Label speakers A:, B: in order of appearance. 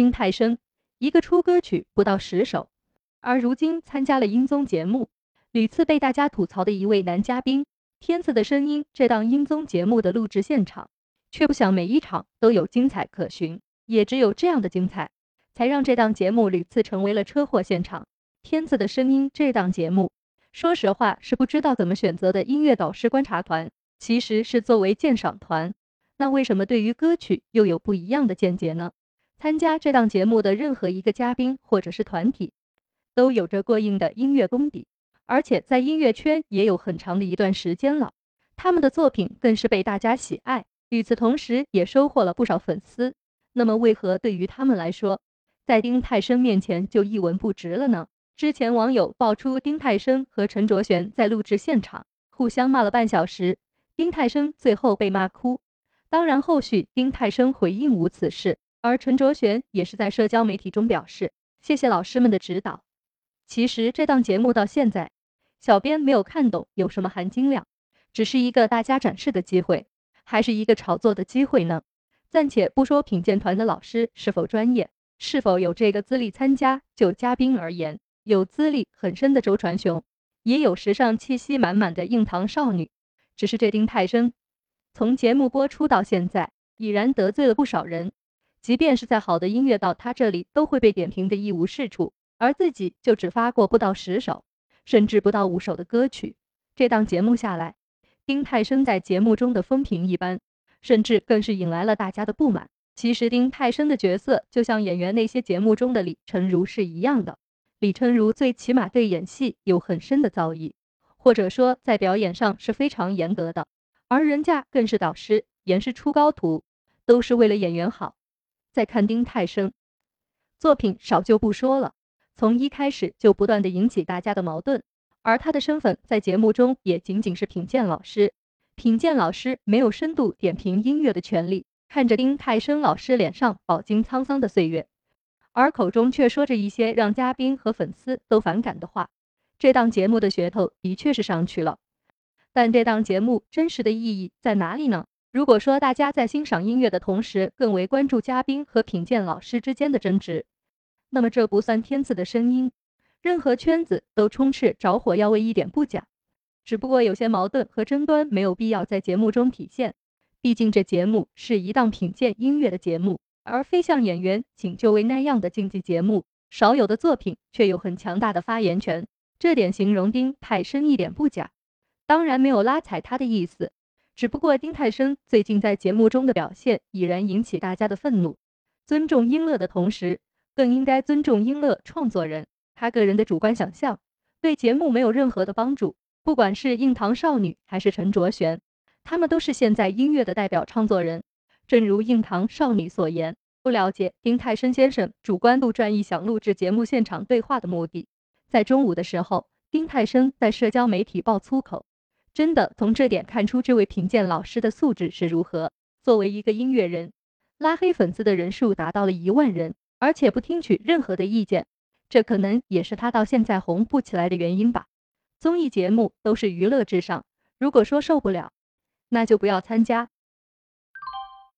A: 音太深，一个出歌曲不到十首，而如今参加了音综节目，屡次被大家吐槽的一位男嘉宾。天赐的声音这档音综节目的录制现场，却不想每一场都有精彩可循，也只有这样的精彩，才让这档节目屡次成为了车祸现场。天赐的声音这档节目，说实话是不知道怎么选择的音乐导师观察团，其实是作为鉴赏团。那为什么对于歌曲又有不一样的见解呢？参加这档节目的任何一个嘉宾或者是团体，都有着过硬的音乐功底。而且在音乐圈也有很长的一段时间了，他们的作品更是被大家喜爱，与此同时也收获了不少粉丝。那么为何对于他们来说，在丁太升面前就一文不值了呢？之前网友爆出丁太升和陈卓璇在录制现场互相骂了半小时，丁太升最后被骂哭。当然后续丁太升回应无此事，而陈卓璇也是在社交媒体中表示谢谢老师们的指导。其实这档节目到现在。小编没有看懂有什么含金量，只是一个大家展示的机会，还是一个炒作的机会呢？暂且不说品鉴团的老师是否专业，是否有这个资历参加，就嘉宾而言，有资历很深的周传雄，也有时尚气息满满的硬糖少女。只是这丁太升，从节目播出到现在，已然得罪了不少人，即便是再好的音乐到他这里，都会被点评的一无是处，而自己就只发过不到十首。甚至不到五首的歌曲，这档节目下来，丁太升在节目中的风评一般，甚至更是引来了大家的不满。其实丁太升的角色就像演员那些节目中的李成儒是一样的，李成儒最起码对演戏有很深的造诣，或者说在表演上是非常严格的，而人家更是导师，严师出高徒，都是为了演员好。再看丁太升，作品少就不说了。从一开始就不断的引起大家的矛盾，而他的身份在节目中也仅仅是品鉴老师，品鉴老师没有深度点评音乐的权利。看着丁太升老师脸上饱经沧桑的岁月，而口中却说着一些让嘉宾和粉丝都反感的话，这档节目的噱头的确是上去了。但这档节目真实的意义在哪里呢？如果说大家在欣赏音乐的同时，更为关注嘉宾和品鉴老师之间的争执。那么这不算天赐的声音，任何圈子都充斥着火药味一点不假，只不过有些矛盾和争端没有必要在节目中体现，毕竟这节目是一档品鉴音乐的节目，而非像演员请就位那样的竞技节目，少有的作品却有很强大的发言权，这点形容丁太深一点不假，当然没有拉踩他的意思，只不过丁太升最近在节目中的表现已然引起大家的愤怒，尊重音乐的同时。更应该尊重英乐创作人，他个人的主观想象对节目没有任何的帮助。不管是硬糖少女还是陈卓璇，他们都是现在音乐的代表创作人。正如硬糖少女所言，不了解丁太升先生主观度转移想录制节目现场对话的目的。在中午的时候，丁太升在社交媒体爆粗口，真的从这点看出这位评鉴老师的素质是如何。作为一个音乐人，拉黑粉丝的人数达到了一万人。而且不听取任何的意见，这可能也是他到现在红不起来的原因吧。综艺节目都是娱乐至上，如果说受不了，那就不要参加。